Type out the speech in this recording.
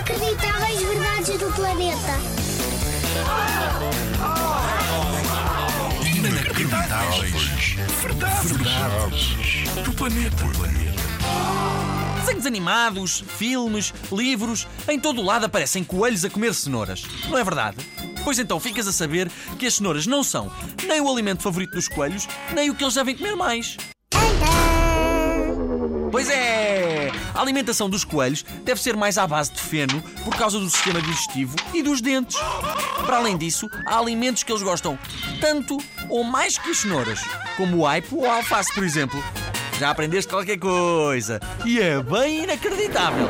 Inacreditáveis verdades do planeta. Inacreditáveis. Verdades. Verdades. Do planeta. Desenhos animados, filmes, livros, em todo o lado aparecem coelhos a comer cenouras. Não é verdade? Pois então ficas a saber que as cenouras não são nem o alimento favorito dos coelhos, nem o que eles devem comer mais. Pois é! A alimentação dos coelhos deve ser mais à base de feno por causa do sistema digestivo e dos dentes. Para além disso, há alimentos que eles gostam tanto ou mais que as cenouras, como o aipo ou a alface, por exemplo. Já aprendeste qualquer coisa e é bem inacreditável.